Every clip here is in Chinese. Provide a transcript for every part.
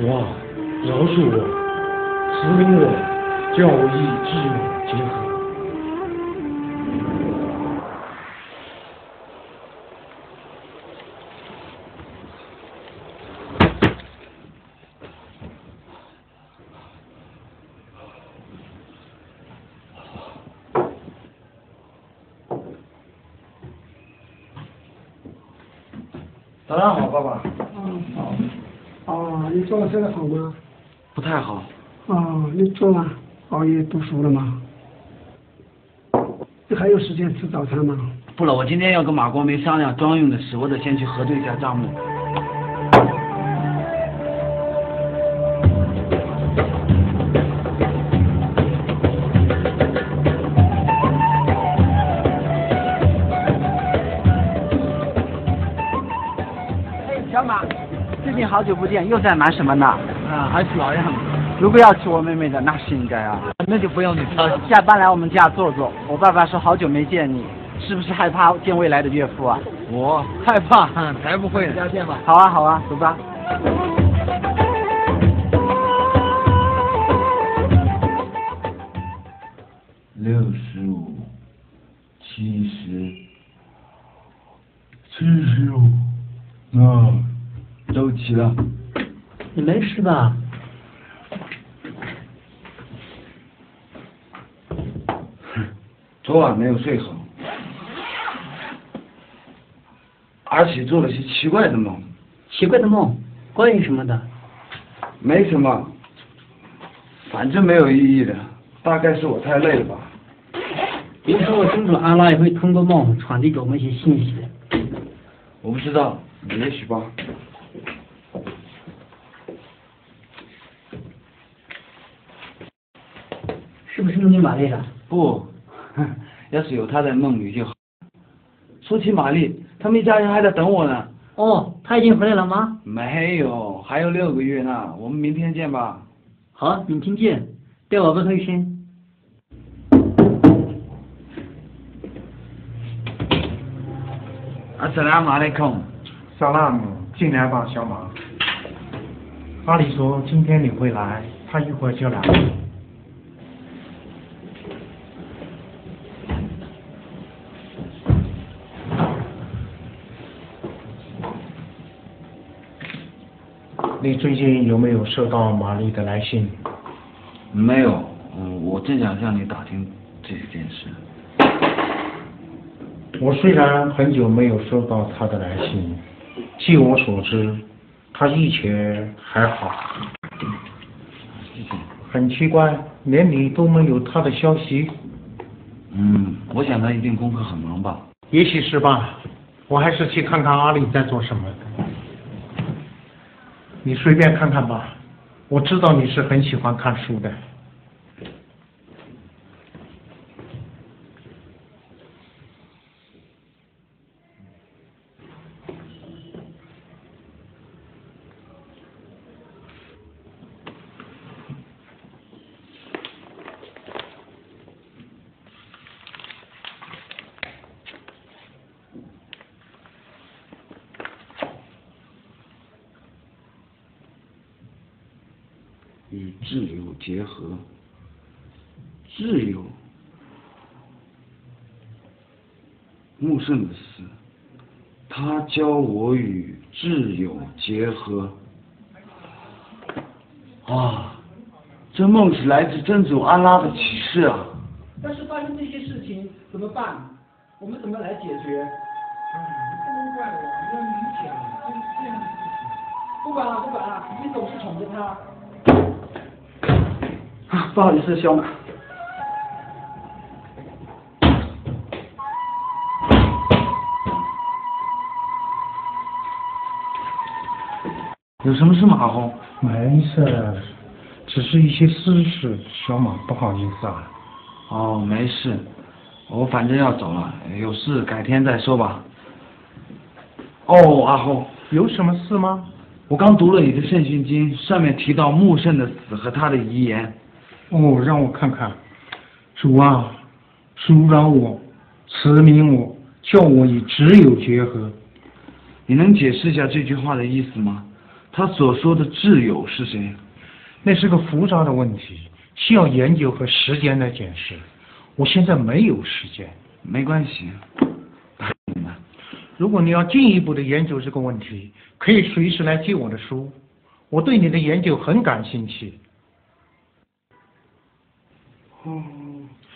主啊，饶恕我，慈悯我，叫我与挚友结合。早上好，爸爸。嗯，好。做的这个好吗？不太好。哦，你做了熬夜读书了吗？你还有时间吃早餐吗？不了，我今天要跟马国梅商量装用的事，我得先去核对一下账目。好久不见，又在忙什么呢？啊，还是老样子。如果要娶我妹妹的，那是应该啊。那就不用你操心。下班来我们家坐坐。我爸爸说好久没见你，是不是害怕见未来的岳父啊？我害怕，才不会呢。再见吧。好啊好啊，走吧。六十五，七十，七十五，那周齐了。你没事吧？昨晚没有睡好，而且做了些奇怪的梦。奇怪的梦，关于什么的？没什么，反正没有意义的，大概是我太累了吧。有时候我清楚阿拉也会通过梦传递给我们一些信息的。我不知道，也许吧。是不是梦见玛丽了？不，要是有她在梦里就好。说起玛丽，他们一家人还在等我呢。哦，他已经回来了吗？没有，还有六个月呢。我们明天见吧。好，明天见。带我问候一声。Assalamu alaikum。萨拉姆，进来吧，小马。阿里说今天你会来，他一会儿就来。你最近有没有收到玛丽的来信？没有，嗯，我正想向你打听这件事。我虽然很久没有收到她的来信，据我所知，她一切还好。很奇怪，连你都没有她的消息。嗯，我想她一定功课很忙吧。也许是吧，我还是去看看阿丽在做什么。你随便看看吧，我知道你是很喜欢看书的。与挚友结合，挚友，穆圣的死，他教我与挚友结合。啊，这梦是来自真主安拉的启示啊！但是发生这些事情怎么办？我们怎么来解决？不能怪我，你要理解这这样的事情。不管了，不管了，你总是宠着他。啊，不好意思，小马。有什么事吗，阿红？没事，只是一些私事，小马不好意思啊。哦，没事，我反正要走了，有事改天再说吧。哦，阿红，有什么事吗？我刚读了你的圣训经，上面提到穆圣的死和他的遗言。哦，让我看看。主啊，恕饶我，慈悯我，叫我与挚友结合。你能解释一下这句话的意思吗？他所说的挚友是谁？那是个复杂的问题，需要研究和时间来解释。我现在没有时间。没关系。如果你要进一步的研究这个问题，可以随时来借我的书。我对你的研究很感兴趣。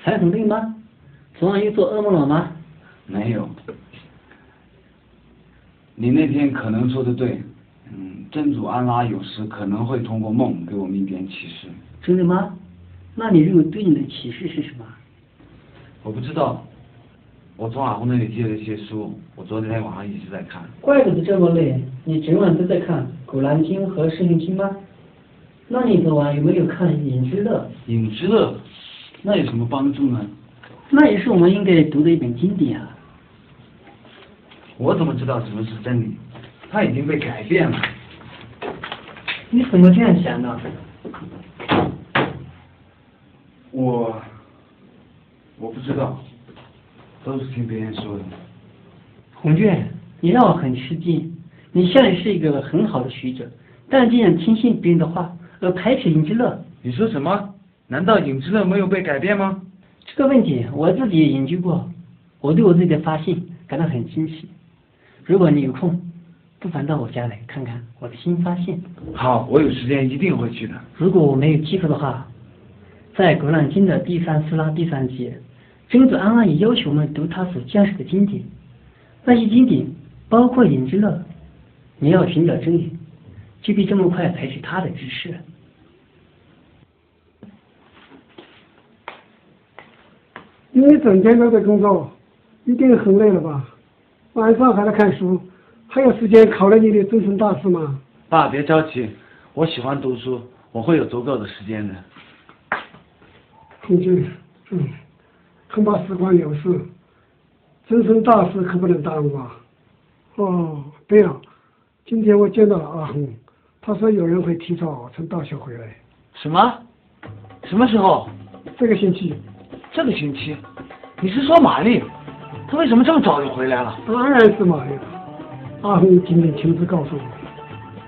还很累吗？昨晚又做噩梦了吗？没有。你那天可能说的对，嗯，真主安拉有时可能会通过梦给我们一点启示。真的吗？那你认为对你的启示是什么？我不知道，我从阿红那里借了一些书，我昨天晚上一直在看。怪不得这么累，你整晚都在看《古兰经》和《圣经》吗？那你昨晚有没有看《隐之乐隐之乐，那有什么帮助呢？》？那也是我们应该读的一本经典啊。我怎么知道什么是真理？它已经被改变了。你怎么这样想呢？我我不知道，都是听别人说的。红卷，你让我很吃惊。你向来是一个很好的学者，但竟然听信别人的话而排斥影之乐，你说什么？难道影之乐没有被改变吗？这个问题我自己也研究过，我对我自己的发现感到很惊喜。如果你有空，不妨到我家来看看我的新发现。好，我有时间一定会去的。如果我没有记错的话，在《古兰经》的第三斯拉第三节，真主安拉也要求我们读他所降世的经典，那些经典包括《影之乐》。你要寻找真理，就必这么快排斥他的知识。你整天都在工作，一定很累了吧？晚上还在看书，还有时间考虑你的终身大事吗？爸，别着急，我喜欢读书，我会有足够的时间的。同志，嗯，很怕时光流逝，终身大事可不能耽误啊。哦，对了，今天我见到了阿红，他说有人会提早从大学回来，什么？什么时候？这个星期。这个星期？你是说玛丽？她为什么这么早就回来了？当然是玛丽了。阿红今天亲自告诉我，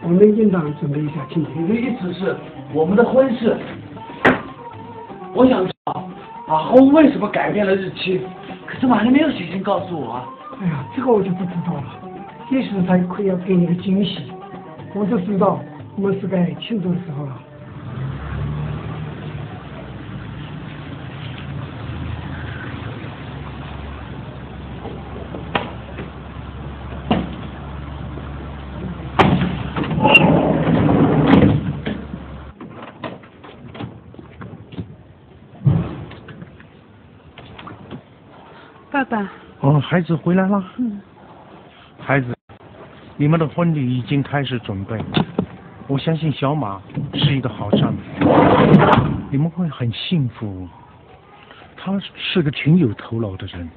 我们应当准备一下庆你的。意思是我们的婚事？我想知道阿红为什么改变了日期？可是玛丽没有写信告诉我啊。哎呀，这个我就不知道了。也许他可以要给你个惊喜。我就知道我们是该庆祝的时候了。爸爸，哦，孩子回来了。嗯，孩子，你们的婚礼已经开始准备。我相信小马是一个好丈夫，你们会很幸福。他是个挺有头脑的人，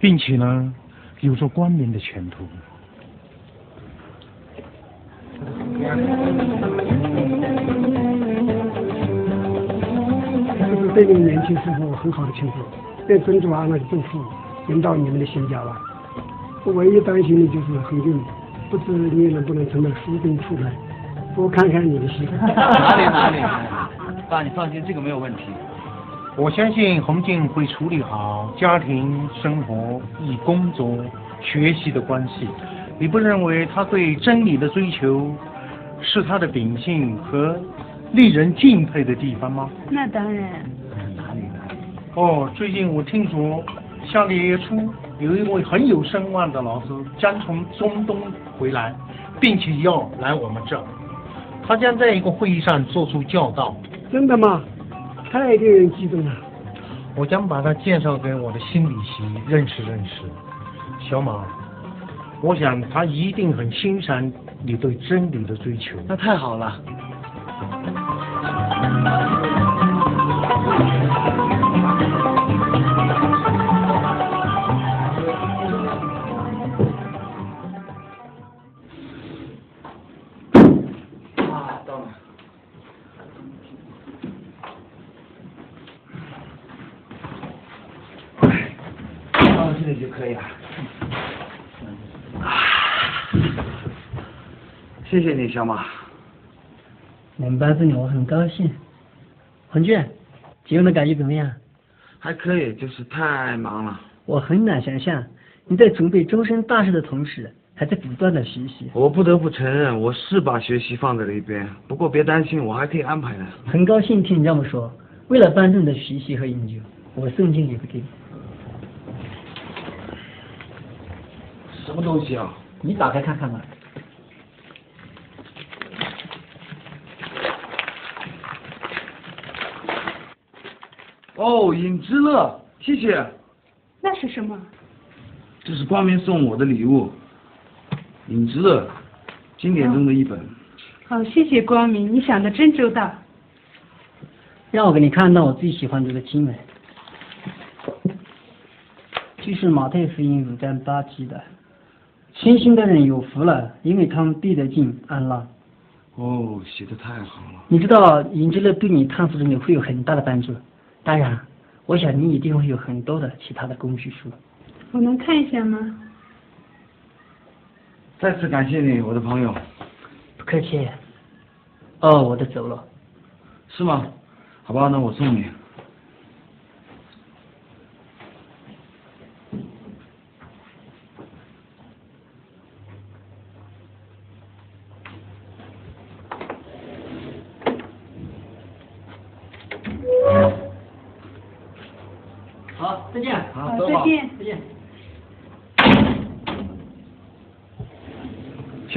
并且呢，有着光明的前途。这是对你们年轻时候很好的庆祝，愿真主安拉的祝福临到你们的新家吧。我唯一担心的就是恒俊，不知你能不能成为书中出来，多看看你的戏。哪里哪里，爸你放心，这个没有问题。我相信洪静会处理好家庭生活与工作、学习的关系。你不认为他对真理的追求是他的秉性和令人敬佩的地方吗？那当然。哪里哪里？哦，最近我听说下个月初有一位很有声望的老师将从中东回来，并且要来我们这儿。他将在一个会议上做出教导。真的吗？太令人激动了。我将把他介绍给我的心理系认识认识。小马，我想他一定很欣赏你对真理的追求。那太好了。啊，到了。到这里就可以了。谢谢你，小马。能帮助你，我很高兴。红俊，结婚的感觉怎么样？还可以，就是太忙了。我很难想象你在准备终身大事的同时，还在不断的学习。我不得不承认，我是把学习放在了一边。不过别担心，我还可以安排的。很高兴听你这么说。为了帮助你的学习和研究，我送件礼物给你。什么东西啊？你打开看看吧。哦，影之乐，谢谢。那是什么？这是光明送我的礼物，《影之乐》经典中的一本。好，谢谢光明，你想的真周到。让我给你看到我最喜欢这个经文，这是马太福音五章八节的：“信心的人有福了，因为他们必得进安乐。”哦，写的太好了。你知道影之乐对你探索真理会有很大的帮助。当然，我想你一定会有很多的其他的工具书。我能看一下吗？再次感谢你，我的朋友。不客气。哦，我得走了。是吗？好吧，那我送你。好，再见。好，好，走吧。再见。再见。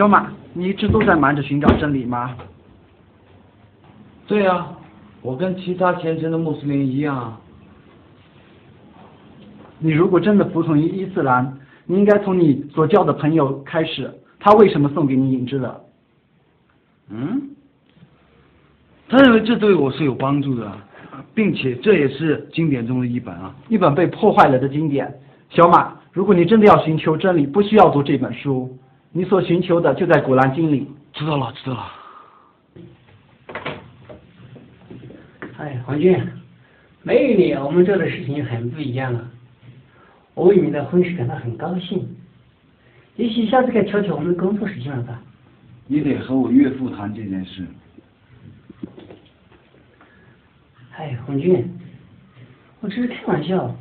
小马，你一直都在忙着寻找真理吗？对呀、我跟其他虔诚的穆斯林一样啊。你如果真的服从于伊斯兰，你应该从你所交的朋友开始。他为什么送给你影子的？嗯？他认为这对我是有帮助的，并且这也是经典中的一本啊。一本被破坏了的经典。小马，如果你真的要寻求真理，不需要读这本书，你所寻求的就在《古兰经》里。知道了，知道了。哎，黄俊，没有你，我们做的事情很不一样了。我为你的婚事感到很高兴。也许下次该瞧瞧我们的工作事情了吧？你得和我岳父谈这件事。哎，红军，我只是开玩笑。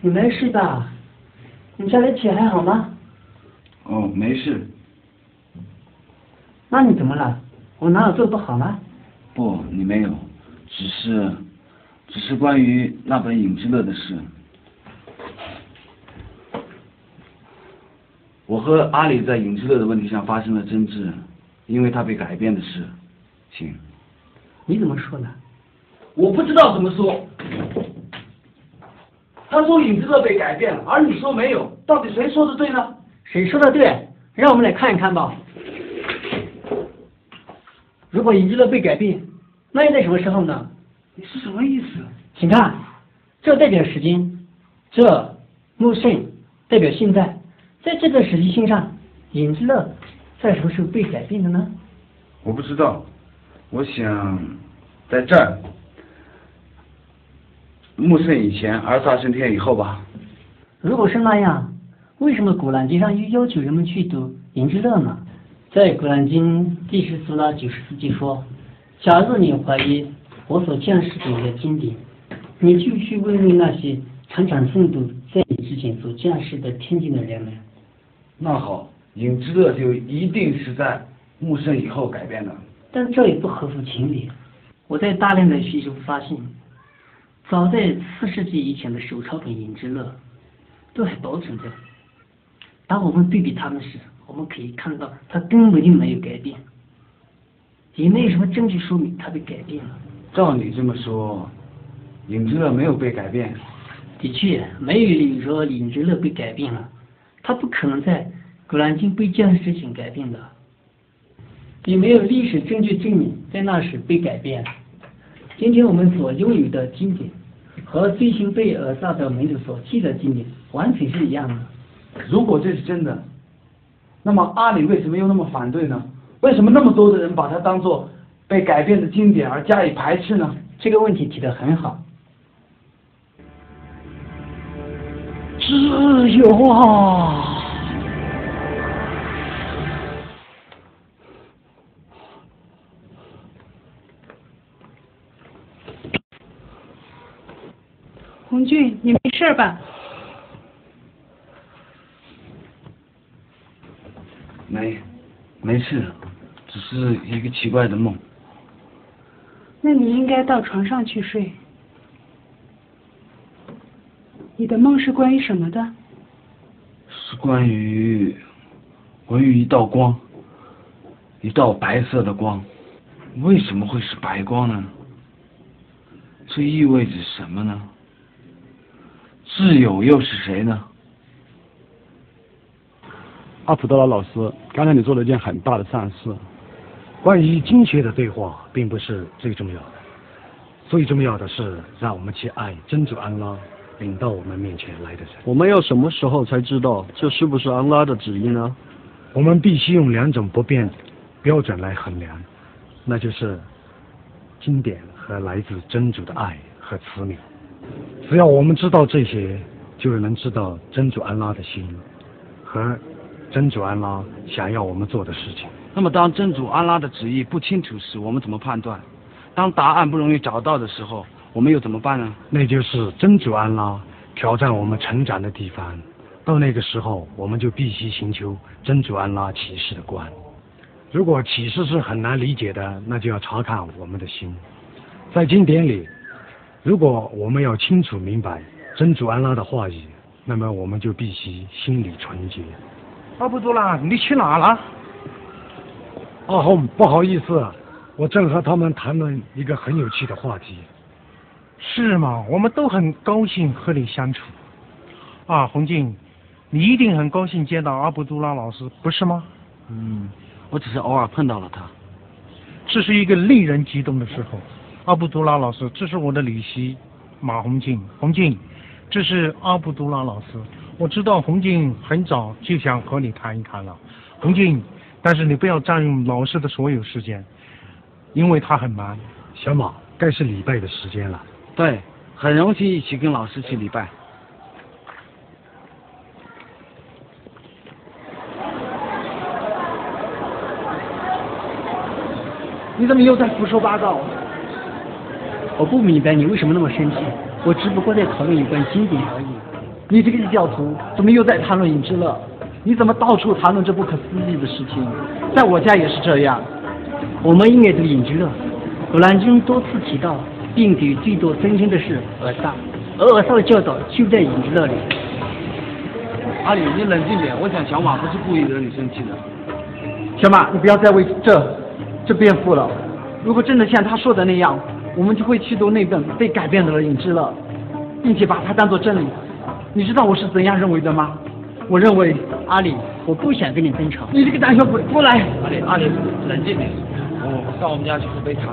你没事吧？你家里姐还好吗？哦，没事。那你怎么了？我哪有做不好吗？不，你没有，只是，只是关于那本《影之乐》的事。我和阿里在《影之乐》的问题上发生了争执，因为他被改变的事情。你怎么说的？我不知道怎么说。他说影之乐被改变了，而你说没有，到底谁说的对呢？谁说的对？让我们来看一看吧。如果影之乐被改变，那又在什么时候呢？你是什么意思？请看，这代表时间，这木圣代表现在，在这个时期性上，影之乐在什么时候被改变的呢？我不知道，我想在这儿，木圣以前，而大圣天以后吧。如果是那样，为什么古兰经上又要求人们去读影之乐呢？在古兰经第十四拉九十四节说：“假如你怀疑我所降世给你的经典，你就去问问那些常常诵读在你之前所降世的天经的人们。那好，影之乐就一定是在穆圣以后改变的。但这也不合乎情理。我在大量的学习中发现，早在四世纪以前的手抄本《影之乐》都还保存着。当我们对比他们时，我们可以看到他根本就没有改变，也没有什么证据说明他被改变了。照你这么说，影之乐没有被改变。的确，没有理由说影之乐被改变了，他不可能在古兰经被降世之前改变的，也没有历史证据证明在那时被改变。今天我们所拥有的经典和最新被尔萨德门主所记的经典完全是一样的。如果这是真的那么阿里为什么又那么反对呢？为什么那么多的人把它当做被改变的经典而加以排斥呢？这个问题提得很好。自由啊红俊你没事吧？没，没事，只是一个奇怪的梦。那你应该到床上去睡。你的梦是关于什么的？是关于，关于一道光，一道白色的光。为什么会是白光呢？这意味着什么呢？挚友又是谁呢？阿普多拉老师，刚才你做了一件很大的善事。关于金钱的对话并不是最重要的，最重要的是让我们去爱真主安拉领到我们面前来的人。我们要什么时候才知道这是不是安拉的旨意呢？我们必须用两种不变标准来衡量，那就是经典和来自真主的爱和慈悯。只要我们知道这些，就能知道真主安拉的心和真主安拉想要我们做的事情。那么，当真主安拉的旨意不清楚时，我们怎么判断？当答案不容易找到的时候，我们又怎么办呢？那就是真主安拉挑战我们成长的地方。到那个时候，我们就必须寻求真主安拉启示的光。如果启示是很难理解的，那就要查看我们的心。在经典里，如果我们要清楚明白真主安拉的话语，那么我们就必须心里纯洁。阿卜杜拉，你去哪了？阿红，不好意思，我正和他们谈论一个很有趣的话题。是吗？我们都很高兴和你相处。啊，洪静，你一定很高兴见到阿卜杜拉老师，不是吗？嗯，我只是偶尔碰到了他。这是一个令人激动的时候。阿卜杜拉老师，这是我的女婿马红静。洪静，这是阿卜杜拉老师。我知道红静很早就想和你谈一谈了，红静。但是你不要占用老师的所有时间，因为他很忙。小马，该是礼拜的时间了。对，很荣幸一起跟老师去礼拜。你怎么又在胡说八道？我不明白你为什么那么生气。我只不过在讨论有关经典而已。你这个异教徒怎么又在谈论影之乐？你怎么到处谈论这不可思议的事情？在我家也是这样。我们应该读影之乐。古兰经多次提到，并给最多增添的是尔萨，而尔萨的教导就在影之乐里。阿里，你冷静点。我想小马不是故意惹你生气的。小马，你不要再为这这辩护了。如果真的像他说的那样，我们就会去读那本被改变的了影之乐，并且把它当做真理。你知道我是怎样认为的吗？我认为阿里，我不想跟你争吵。你这个胆小鬼，过来！阿里，阿里，冷静点。我，到我们家去喝杯茶。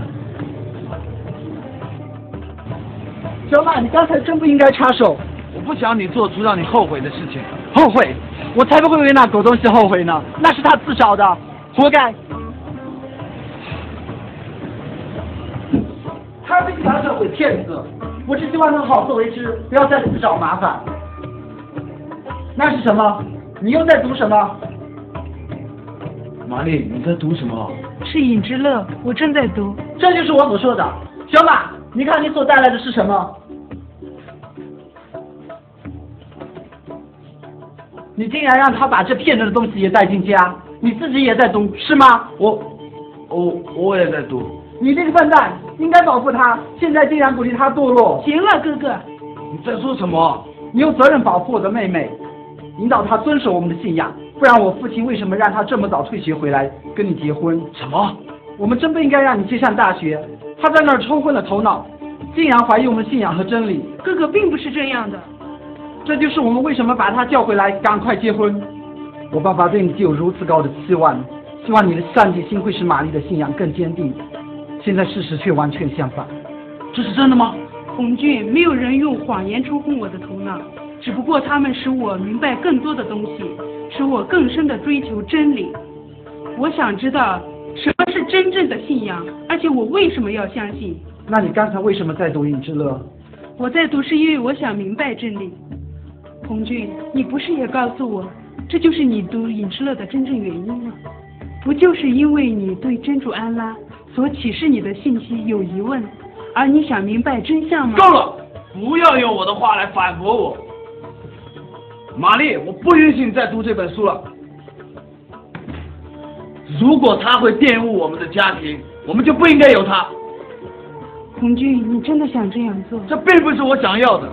小马，你刚才真不应该插手。我不想你做出让你后悔的事情。后悔？我才不会为那狗东西后悔呢！那是他自找的，活该。他是个胆小鬼骗子，我只希望他好自为之，不要再自找麻烦。那是什么？你又在读什么？玛丽，你在读什么？是影之乐，我正在读。这就是我所说的。小马，你看你所带来的是什么？你竟然让他把这骗人的东西也带进家，你自己也在读是吗？我，我我也在读。你这个笨蛋，应该保护他，现在竟然鼓励他堕落。行了，哥哥。你在说什么？你有责任保护我的妹妹。引导他遵守我们的信仰，不然我父亲为什么让他这么早退学回来跟你结婚？什么？我们真不应该让你去上大学。他在那儿冲昏了头脑，竟然怀疑我们信仰和真理。哥哥并不是这样的。这就是我们为什么把他叫回来，赶快结婚。我爸爸对你具有如此高的期望，希望你的上进心会使玛丽的信仰更坚定。现在事实却完全相反。这是真的吗？红俊，没有人用谎言冲昏我的头脑。只不过他们使我明白更多的东西，使我更深的追求真理。我想知道什么是真正的信仰，而且我为什么要相信？那你刚才为什么在读《影之乐》？我在读是因为我想明白真理。红俊，你不是也告诉我，这就是你读《影之乐》的真正原因吗？不就是因为你对真主安拉所启示你的信息有疑问，而你想明白真相吗？够了！不要用我的话来反驳我。玛丽，我不允许你再读这本书了。如果他会玷污我们的家庭，我们就不应该有他。红军，你真的想这样做？这并不是我想要的，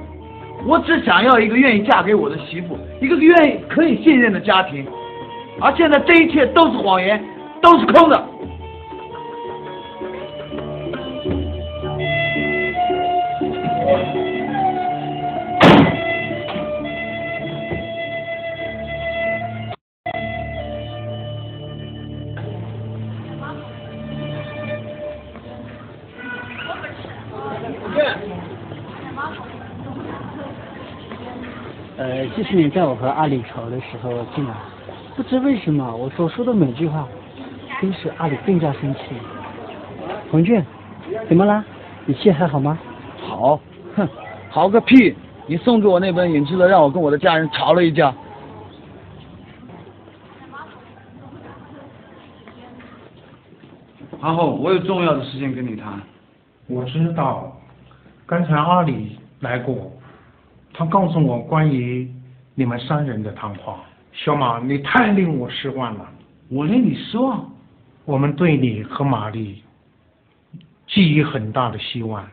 我只想要一个愿意嫁给我的媳妇，一个愿意可以信任的家庭。而现在这一切都是谎言，都是空的。呃，谢谢你在我和阿里吵的时候进来。不知为什么，我所说的每句话都使阿里更加生气。红俊，怎么啦？你气还好吗？好，哼，好个屁！你送给我那本《影之乐》，让我跟我的家人吵了一架。阿后，我有重要的事情跟你谈。我知道，刚才阿里来过，他告诉我关于你们三人的谈话。小马，你太令我失望了。我令你失望？我们对你和玛丽寄予很大的希望。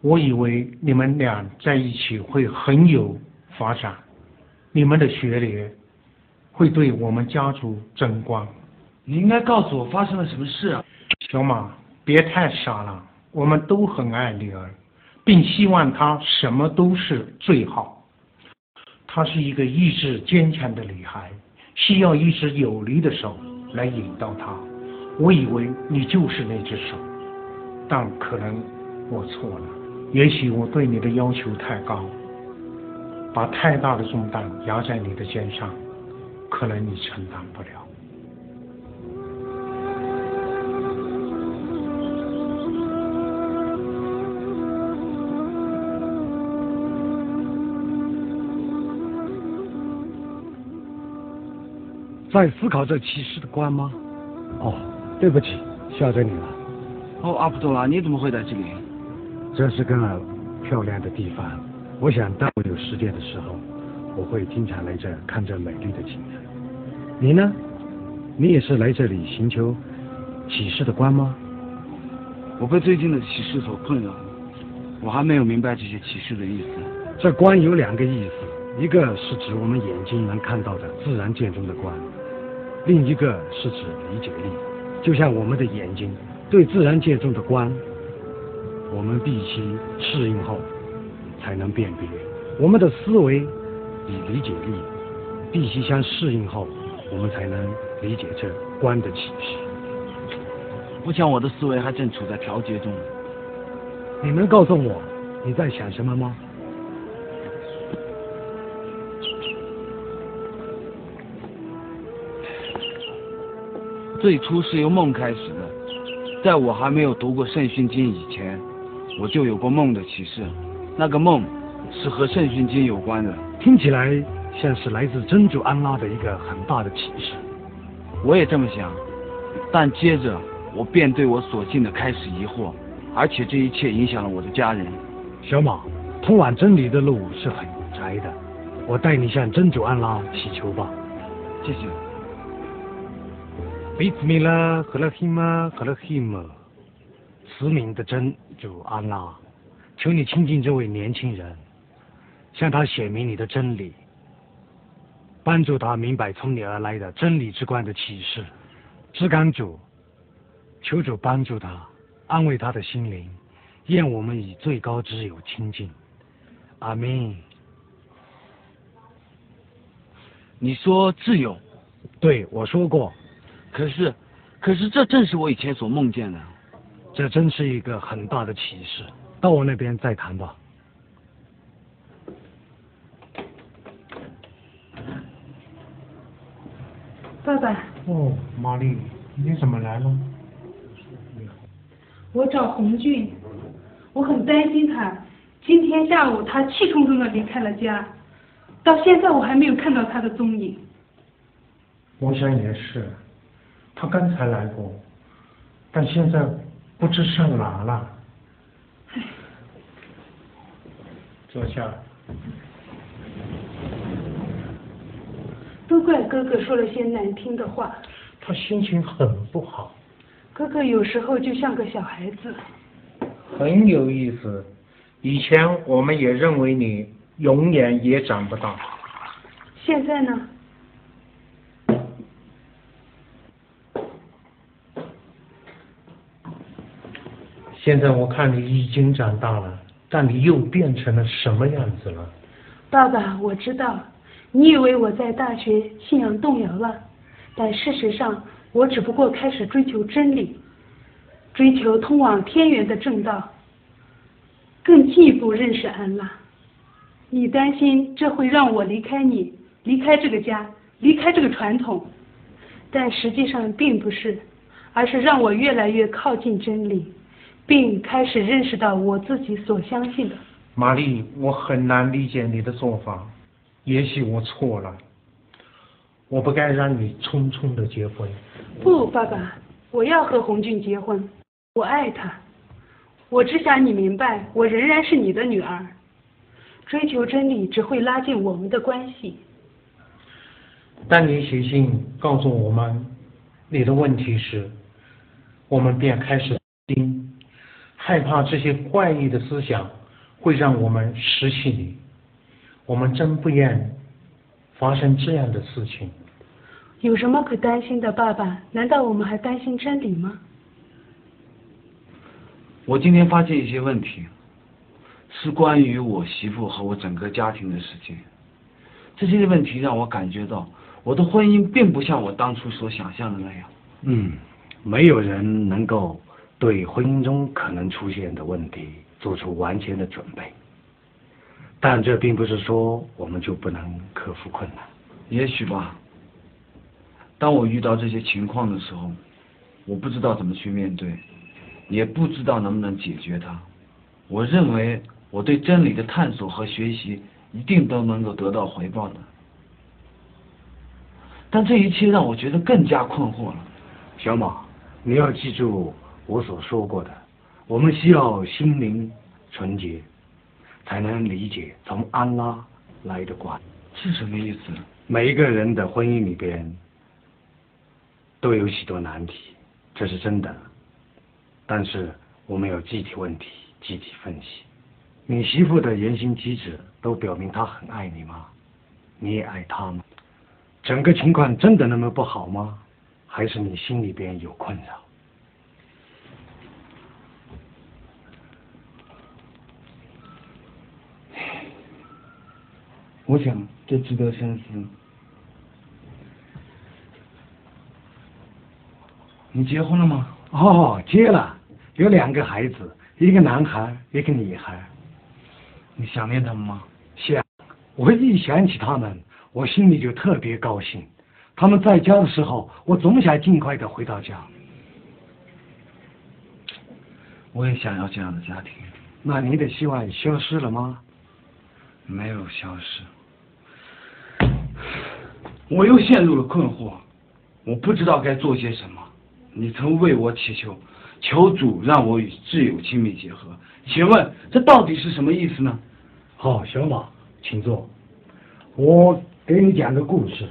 我以为你们俩在一起会很有发展，你们的学历会对我们家族争光。你应该告诉我发生了什么事啊，小马，别太傻了。我们都很爱女儿，并希望她什么都是最好。她是一个意志坚强的女孩，需要一只有力的手来引导她。我以为你就是那只手，但可能我错了。也许我对你的要求太高，把太大的重担压在你的肩上，可能你承担不了。在思考这骑士的关吗？哦，对不起，吓着你了。哦，阿卜杜拉，你怎么会在这里？这是个漂亮的地方。我想，当我有时间的时候，我会经常来这看这美丽的景色。你呢？你也是来这里寻求启示的光吗？我被最近的启示所困扰，我还没有明白这些启示的意思。这光有两个意思，一个是指我们眼睛能看到的自然界中的光，另一个是指理解力。就像我们的眼睛对自然界中的光，我们必须适应后才能辨别；我们的思维与理解力必须相适应后，我们才能理解这光的启示。我想我的思维还正处在调节中。你能告诉我你在想什么吗？最初是由梦开始的，在我还没有读过圣训经以前，我就有过梦的启示。那个梦是和圣训经有关的，听起来像是来自真主安拉的一个很大的启示。我也这么想，但接着我便对我所信的开始疑惑，而且这一切影响了我的家人。小马，通往真理的路是很窄的，我带你向真主安拉祈求吧。谢谢。比斯米拉和拉希玛和拉希玛，慈悯的真主安拉，求你亲近这位年轻人，向他显明你的真理，帮助他明白从你而来的真理之光的启示。至感主，求主帮助他，安慰他的心灵，愿我们以最高之友亲近。阿明，你说自由？对，我说过。可是，可是这正是我以前所梦见的。这真是一个很大的启示。到我那边再谈吧。爸爸。哦，玛丽，你怎么来了？我找红俊，我很担心他。今天下午他气冲冲的离开了家，到现在我还没有看到他的踪影。我想也是。他刚才来过，但现在不知上哪了。坐下。都怪哥哥说了些难听的话。他心情很不好。哥哥有时候就像个小孩子。很有意思。以前我们也认为你永远也长不大。现在呢？现在我看你已经长大了，但你又变成了什么样子了？爸爸，我知道，你以为我在大学信仰动摇了，但事实上，我只不过开始追求真理，追求通往天元的正道，更进一步认识安拉。你担心这会让我离开你，离开这个家，离开这个传统，但实际上并不是，而是让我越来越靠近真理。并开始认识到我自己所相信的。玛丽，我很难理解你的做法，也许我错了，我不该让你匆匆的结婚。不，爸爸，我要和红俊结婚，我爱他，我只想你明白，我仍然是你的女儿。追求真理只会拉近我们的关系。当你写信告诉我们你的问题时，我们便开始听。害怕这些怪异的思想会让我们失去你，我们真不愿发生这样的事情。有什么可担心的，爸爸？难道我们还担心真理吗？我今天发现一些问题，是关于我媳妇和我整个家庭的事情。这些问题让我感觉到，我的婚姻并不像我当初所想象的那样。嗯，没有人能够。对婚姻中可能出现的问题做出完全的准备，但这并不是说我们就不能克服困难。也许吧。当我遇到这些情况的时候，我不知道怎么去面对，也不知道能不能解决它。我认为我对真理的探索和学习一定都能够得到回报的，但这一切让我觉得更加困惑了。小马，你要记住。我所说过的，我们需要心灵纯洁，才能理解从安拉来的光。是什么意思？每一个人的婚姻里边都有许多难题，这是真的。但是我们有具体问题具体分析。你媳妇的言行举止都表明她很爱你吗？你也爱她吗？整个情况真的那么不好吗？还是你心里边有困扰？我想这值得深思。你结婚了吗？哦，结了，有两个孩子，一个男孩，一个女孩。你想念他们吗？想，我一想起他们，我心里就特别高兴。他们在家的时候，我总想尽快的回到家。我也想要这样的家庭。那你的希望消失了吗？没有消失。我又陷入了困惑，我不知道该做些什么。你曾为我祈求，求主让我与挚友亲密结合。请问这到底是什么意思呢？好，小马，请坐。我给你讲个故事。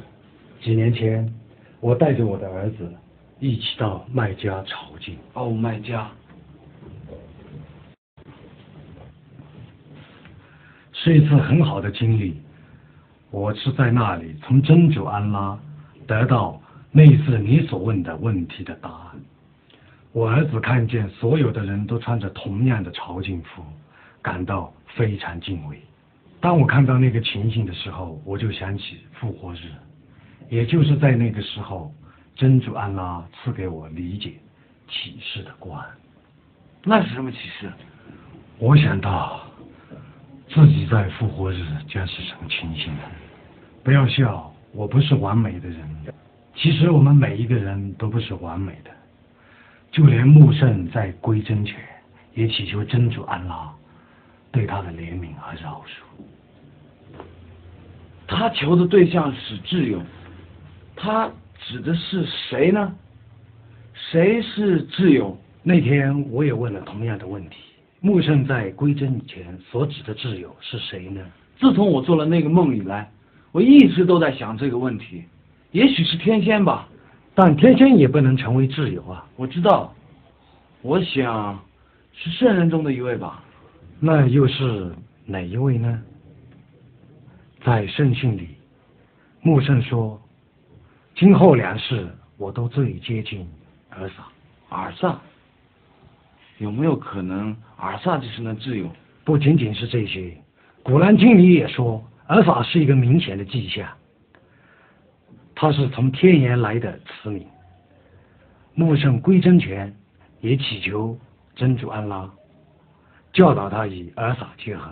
几年前，我带着我的儿子一起到麦加朝觐。哦，麦加，是一次很好的经历。我是在那里从真主安拉得到类似你所问的问题的答案。我儿子看见所有的人都穿着同样的朝觐服，感到非常敬畏。当我看到那个情形的时候，我就想起复活日，也就是在那个时候，真主安拉赐给我理解启示的光。那是什么启示？我想到自己在复活日将是什么情形呢？不要笑，我不是完美的人。其实我们每一个人都不是完美的，就连穆圣在归真前也祈求真主安拉对他的怜悯和饶恕。他求的对象是挚友，他指的是谁呢？谁是挚友？那天我也问了同样的问题，穆圣在归真以前所指的挚友是谁呢？自从我做了那个梦以来，我一直都在想这个问题。也许是天仙吧，但天仙也不能成为挚友啊。我知道，我想是圣人中的一位吧。那又是哪一位呢？在圣训里，穆圣说，今后两世我都最接近尔萨。尔萨，有没有可能尔萨就是那挚友？不仅仅是这些，《古兰经》里也说，尔法是一个明显的迹象，他是从天言来的慈名。穆圣归真前也祈求真主安拉教导他与尔撒结合。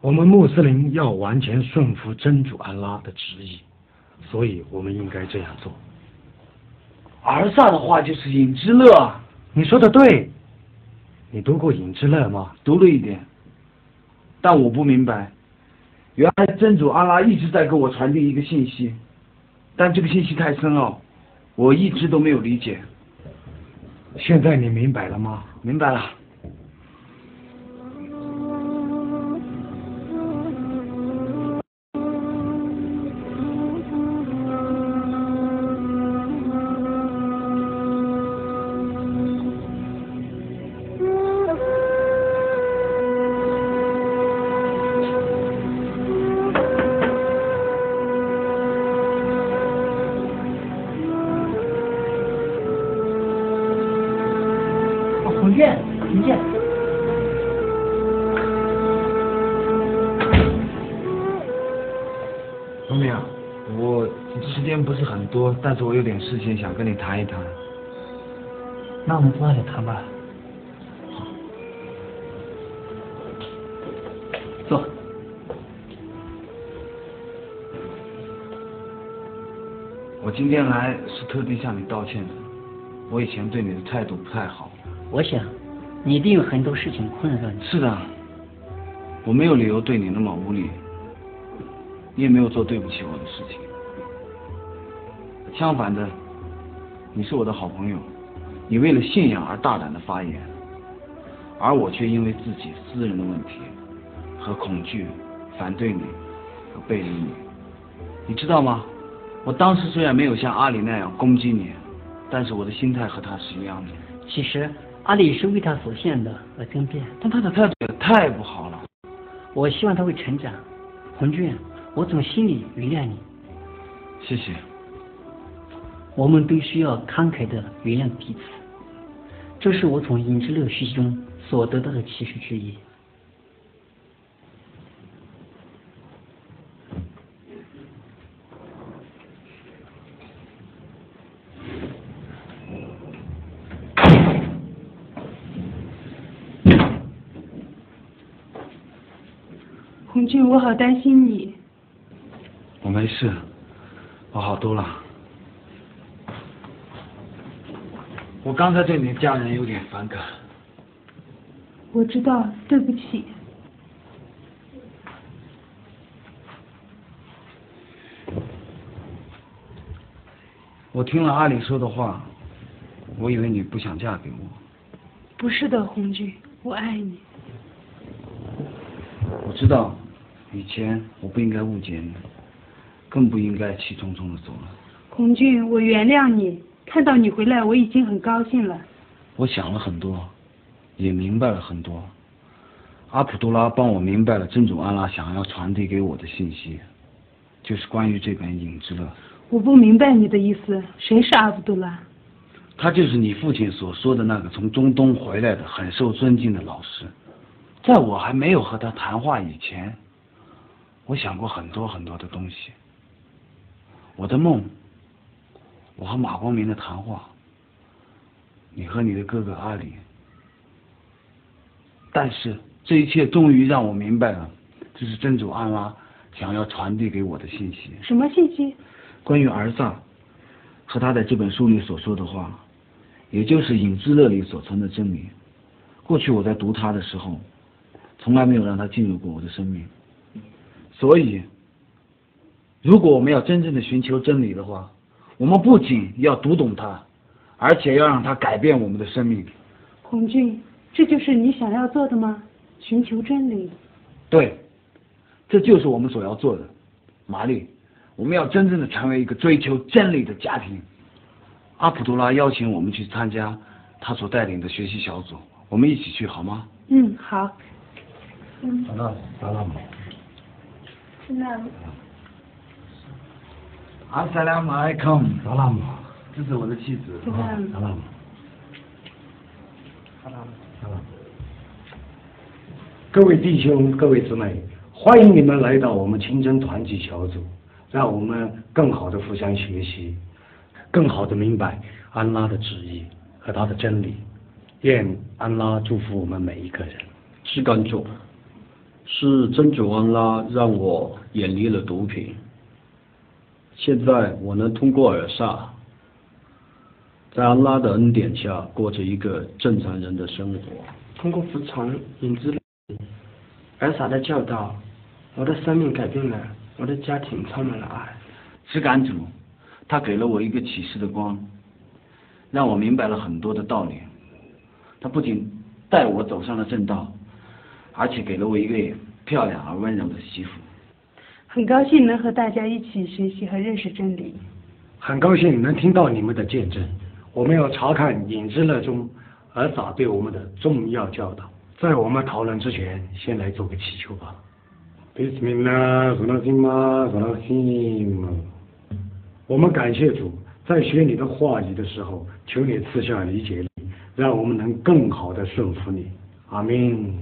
我们穆斯林要完全顺服真主安拉的旨意，所以我们应该这样做。尔撒的话就是隐之乐，你说的对。你读过隐之乐吗？读了一点，但我不明白，原来真主阿拉一直在给我传递一个信息，但这个信息太深奥，我一直都没有理解。现在你明白了吗？明白了。但是我有点事情想跟你谈一谈。那我们坐下来谈吧。坐。我今天来是特地向你道歉的，我以前对你的态度不太好。我想，你一定有很多事情困扰你。是的，我没有理由对你那么无理，你也没有做对不起我的事情。相反的，你是我的好朋友，你为了信仰而大胆的发言，而我却因为自己私人的问题和恐惧反对你和背离你。你知道吗？我当时虽然没有像阿里那样攻击你，但是我的心态和他是一样的。其实阿里是为他所限的而争辩，但他的态度也太不好了。我希望他会成长。红俊，我从心里原谅你。谢谢。我们都需要慷慨的原谅彼此，这是我从影之乐学习中所得到的启示之一。红军，我好担心你。我没事，我好多了。我刚才对你的家人有点反感。我知道，对不起。我听了阿里说的话，我以为你不想嫁给我。不是的，红军，我爱你。我知道，以前我不应该误解你，更不应该气冲冲的走了。红军，我原谅你。看到你回来，我已经很高兴了。我想了很多，也明白了很多。阿卜杜拉帮我明白了真主安拉想要传递给我的信息，就是关于这本《影之乐》。我不明白你的意思，谁是阿卜杜拉？他就是你父亲所说的那个从中东回来的很受尊敬的老师。在我还没有和他谈话以前，我想过很多很多的东西。我的梦，我和马光明的谈话，你和你的哥哥阿里。但是这一切终于让我明白了，这是真主安拉想要传递给我的信息。什么信息？关于儿萨和他在这本书里所说的话，也就是《影之乐》里所存的真理。过去我在读它的时候，从来没有让它进入过我的生命。所以，如果我们要真正的寻求真理的话，我们不仅要读懂它，而且要让它改变我们的生命。红俊，这就是你想要做的吗？寻求真理。对，这就是我们所要做的，玛丽。我们要真正的成为一个追求真理的家庭。阿卜杜拉邀请我们去参加他所带领的学习小组，我们一起去好吗？嗯，好。嗯。好了，好了。那。阿萨拉姆艾康，萨拉姆，这是我的妻子。萨拉姆。萨拉姆。萨拉姆。萨拉姆。各位弟兄，各位姊妹，欢迎你们来到我们清真团体小组，让我们更好的互相学习，更好的明白安拉的旨意和他的真理。愿安拉祝福我们每一个人。是感主，是真主安拉让我远离了毒品。现在我能通过尔萨，在安拉的恩典下过着一个正常人的生活。通过服从引之尔萨的教导，我的生命改变了，我的家庭充满了爱。是感主，他给了我一个启示的光，让我明白了很多的道理。他不仅带我走上了正道，而且给了我一个漂亮而温柔的媳妇。很高兴能和大家一起学习和认识真理。很高兴能听到你们的见证。我们要查看影之乐中尔撒对我们的重要教导。在我们讨论之前，先来做个祈求吧。我们感谢主，在学你的话语的时候，求你赐下理解力，让我们能更好的顺服你。阿明。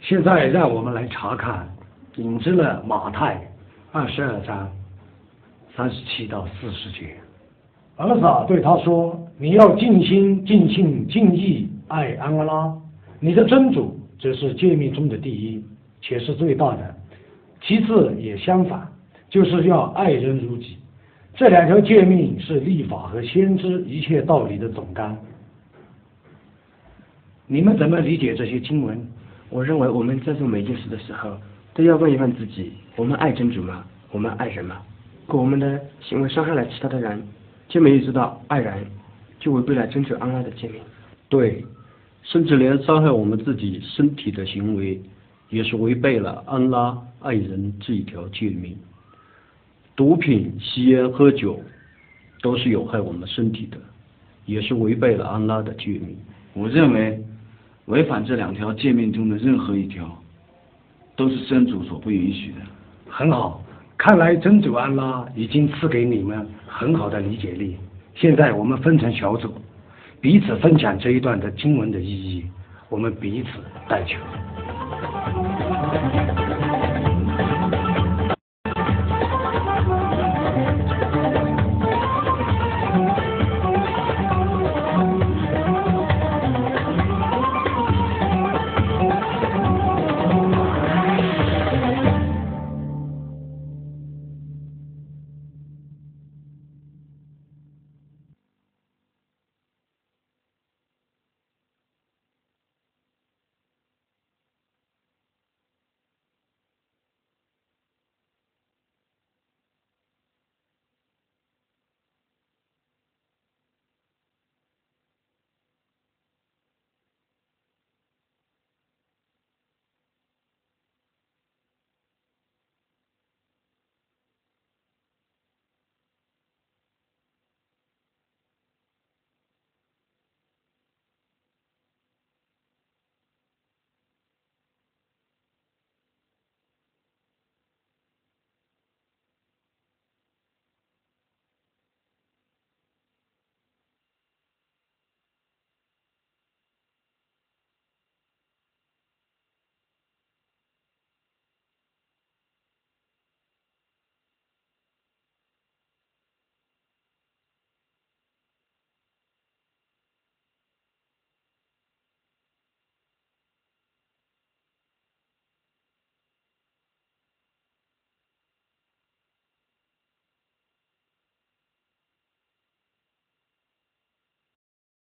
现在让我们来查看。引致了马太二十二章三十七到四十节，儿子对他说：“你要尽心、尽性、尽意爱安拉，你的真主这是诫命中的第一，且是最大的。其次也相反，就是要爱人如己。这两条诫命是立法和先知一切道理的总纲。你们怎么理解这些经文？我认为我们在做每件事的时候。”都要问一问自己：我们爱真主吗？我们爱人吗？如果我们的行为伤害了其他的人，就没有做到爱人，就违背了真主安拉的诫命。对，甚至连伤害我们自己身体的行为，也是违背了安拉爱人这一条诫命。毒品、吸烟、喝酒，都是有害我们身体的，也是违背了安拉的诫命。我认为，违反这两条诫命中的任何一条。都是真主所不允许的。很好，看来真主安拉已经赐给你们很好的理解力。现在我们分成小组，彼此分享这一段的经文的意义，我们彼此代求。